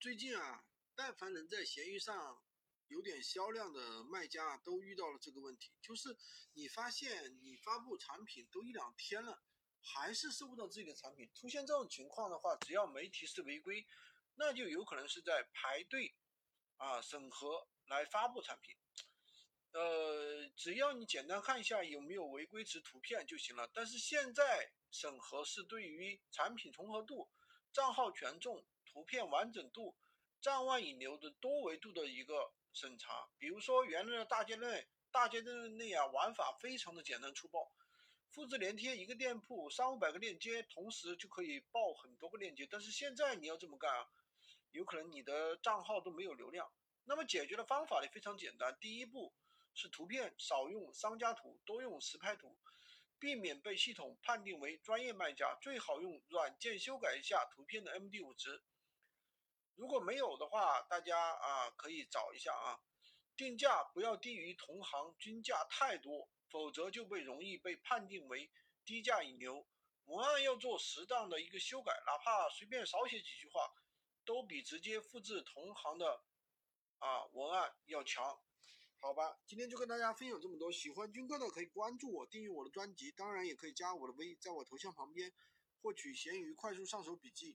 最近啊，但凡能在闲鱼上有点销量的卖家，都遇到了这个问题，就是你发现你发布产品都一两天了，还是收不到自己的产品。出现这种情况的话，只要没提示违规，那就有可能是在排队啊审核来发布产品。呃，只要你简单看一下有没有违规值图片就行了。但是现在审核是对于产品重合度、账号权重。图片完整度、站外引流的多维度的一个审查。比如说，原来的大街内、大街内啊，玩法非常的简单粗暴，复制粘贴一个店铺三五百个链接，同时就可以爆很多个链接。但是现在你要这么干啊，有可能你的账号都没有流量。那么解决的方法呢非常简单，第一步是图片少用商家图，多用实拍图。避免被系统判定为专业卖家，最好用软件修改一下图片的 MD5 值。如果没有的话，大家啊可以找一下啊，定价不要低于同行均价太多，否则就被容易被判定为低价引流。文案要做适当的一个修改，哪怕随便少写几句话，都比直接复制同行的啊文案要强。好吧，今天就跟大家分享这么多。喜欢军哥的可以关注我，订阅我的专辑，当然也可以加我的微，在我头像旁边获取闲鱼快速上手笔记。